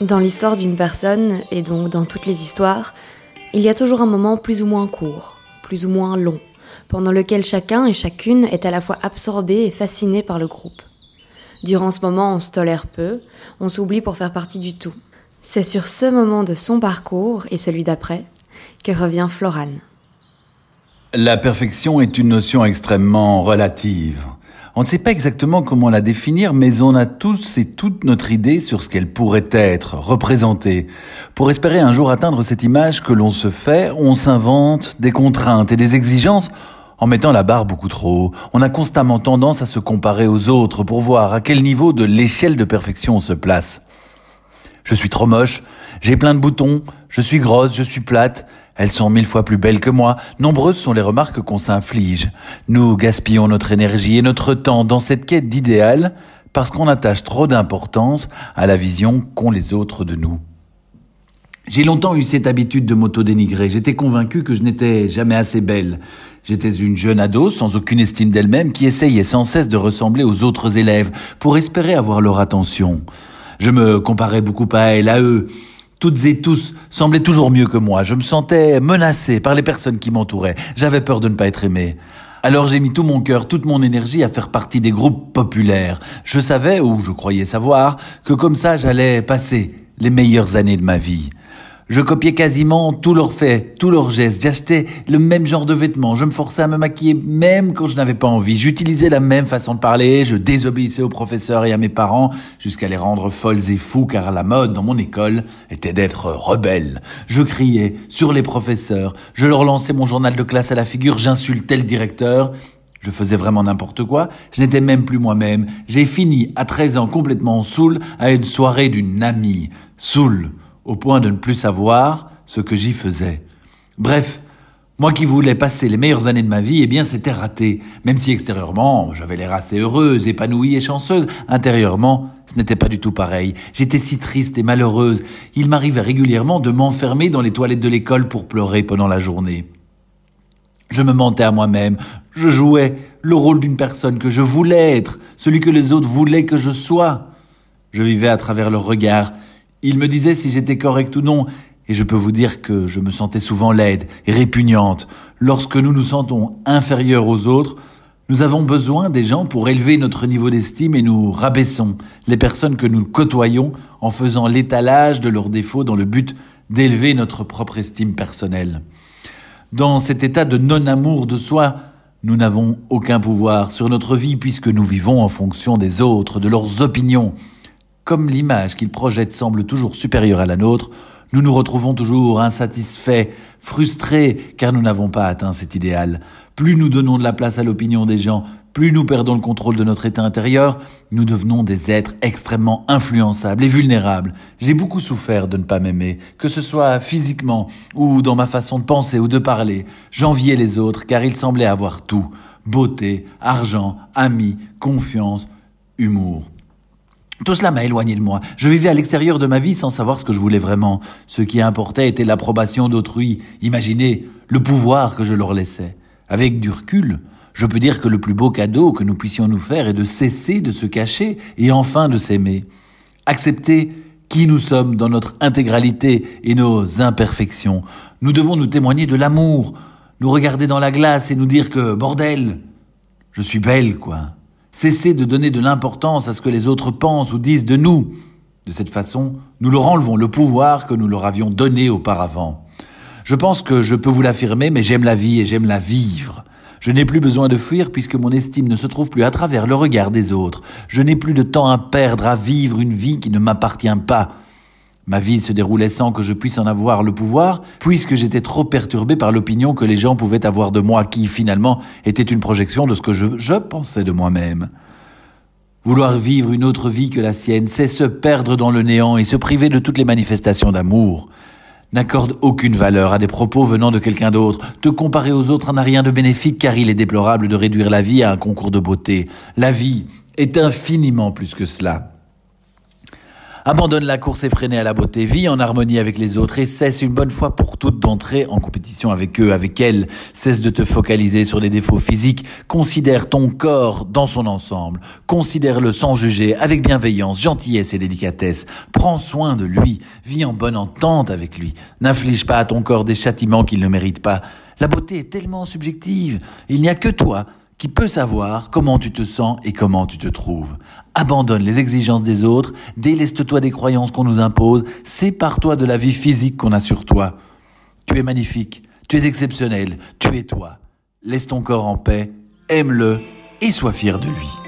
Dans l'histoire d'une personne, et donc dans toutes les histoires, il y a toujours un moment plus ou moins court, plus ou moins long, pendant lequel chacun et chacune est à la fois absorbé et fasciné par le groupe. Durant ce moment, on se tolère peu, on s'oublie pour faire partie du tout. C'est sur ce moment de son parcours et celui d'après que revient Florane. La perfection est une notion extrêmement relative. On ne sait pas exactement comment la définir, mais on a tous et toute notre idée sur ce qu'elle pourrait être, représenter. Pour espérer un jour atteindre cette image que l'on se fait, on s'invente des contraintes et des exigences en mettant la barre beaucoup trop haut. On a constamment tendance à se comparer aux autres pour voir à quel niveau de l'échelle de perfection on se place. Je suis trop moche, j'ai plein de boutons, je suis grosse, je suis plate, elles sont mille fois plus belles que moi. Nombreuses sont les remarques qu'on s'inflige. Nous gaspillons notre énergie et notre temps dans cette quête d'idéal parce qu'on attache trop d'importance à la vision qu'ont les autres de nous. J'ai longtemps eu cette habitude de m'auto-dénigrer. J'étais convaincu que je n'étais jamais assez belle. J'étais une jeune ado sans aucune estime d'elle-même qui essayait sans cesse de ressembler aux autres élèves pour espérer avoir leur attention. Je me comparais beaucoup à elle, à eux toutes et tous semblaient toujours mieux que moi. Je me sentais menacé par les personnes qui m'entouraient. J'avais peur de ne pas être aimé. Alors j'ai mis tout mon cœur, toute mon énergie à faire partie des groupes populaires. Je savais, ou je croyais savoir, que comme ça j'allais passer les meilleures années de ma vie. Je copiais quasiment tous leurs faits, tous leurs gestes. J'achetais le même genre de vêtements. Je me forçais à me maquiller même quand je n'avais pas envie. J'utilisais la même façon de parler. Je désobéissais aux professeurs et à mes parents jusqu'à les rendre folles et fous car la mode dans mon école était d'être rebelle. Je criais sur les professeurs. Je leur lançais mon journal de classe à la figure. J'insultais le directeur. Je faisais vraiment n'importe quoi. Je n'étais même plus moi-même. J'ai fini à 13 ans complètement saoul à une soirée d'une amie. Saoul au point de ne plus savoir ce que j'y faisais. Bref, moi qui voulais passer les meilleures années de ma vie, eh bien c'était raté. Même si extérieurement, j'avais l'air assez heureuse, épanouie et chanceuse, intérieurement, ce n'était pas du tout pareil. J'étais si triste et malheureuse. Il m'arrivait régulièrement de m'enfermer dans les toilettes de l'école pour pleurer pendant la journée. Je me mentais à moi-même. Je jouais le rôle d'une personne que je voulais être, celui que les autres voulaient que je sois. Je vivais à travers leurs regards, il me disait si j'étais correct ou non, et je peux vous dire que je me sentais souvent laide et répugnante. Lorsque nous nous sentons inférieurs aux autres, nous avons besoin des gens pour élever notre niveau d'estime et nous rabaissons les personnes que nous côtoyons en faisant l'étalage de leurs défauts dans le but d'élever notre propre estime personnelle. Dans cet état de non-amour de soi, nous n'avons aucun pouvoir sur notre vie puisque nous vivons en fonction des autres, de leurs opinions, comme l'image qu'ils projettent semble toujours supérieure à la nôtre, nous nous retrouvons toujours insatisfaits, frustrés, car nous n'avons pas atteint cet idéal. Plus nous donnons de la place à l'opinion des gens, plus nous perdons le contrôle de notre état intérieur, nous devenons des êtres extrêmement influençables et vulnérables. J'ai beaucoup souffert de ne pas m'aimer, que ce soit physiquement ou dans ma façon de penser ou de parler. J'enviais les autres car ils semblaient avoir tout. Beauté, argent, amis, confiance, humour. Tout cela m'a éloigné de moi. Je vivais à l'extérieur de ma vie sans savoir ce que je voulais vraiment. Ce qui importait était l'approbation d'autrui. Imaginez le pouvoir que je leur laissais. Avec du recul, je peux dire que le plus beau cadeau que nous puissions nous faire est de cesser de se cacher et enfin de s'aimer. Accepter qui nous sommes dans notre intégralité et nos imperfections. Nous devons nous témoigner de l'amour, nous regarder dans la glace et nous dire que, bordel, je suis belle, quoi. Cessez de donner de l'importance à ce que les autres pensent ou disent de nous. De cette façon, nous leur enlevons le pouvoir que nous leur avions donné auparavant. Je pense que je peux vous l'affirmer, mais j'aime la vie et j'aime la vivre. Je n'ai plus besoin de fuir puisque mon estime ne se trouve plus à travers le regard des autres. Je n'ai plus de temps à perdre à vivre une vie qui ne m'appartient pas. Ma vie se déroulait sans que je puisse en avoir le pouvoir, puisque j'étais trop perturbé par l'opinion que les gens pouvaient avoir de moi, qui finalement était une projection de ce que je, pensais de moi-même. Vouloir vivre une autre vie que la sienne, c'est se perdre dans le néant et se priver de toutes les manifestations d'amour. N'accorde aucune valeur à des propos venant de quelqu'un d'autre. Te comparer aux autres n'a rien de bénéfique car il est déplorable de réduire la vie à un concours de beauté. La vie est infiniment plus que cela. Abandonne la course effrénée à la beauté, vis en harmonie avec les autres et cesse une bonne fois pour toutes d'entrer en compétition avec eux, avec elles. Cesse de te focaliser sur les défauts physiques, considère ton corps dans son ensemble, considère-le sans juger, avec bienveillance, gentillesse et délicatesse. Prends soin de lui, vis en bonne entente avec lui. N'inflige pas à ton corps des châtiments qu'il ne mérite pas. La beauté est tellement subjective, il n'y a que toi qui peut savoir comment tu te sens et comment tu te trouves. Abandonne les exigences des autres, déleste-toi des croyances qu'on nous impose, sépare-toi de la vie physique qu'on a sur toi. Tu es magnifique, tu es exceptionnel, tu es toi. Laisse ton corps en paix, aime-le et sois fier de lui.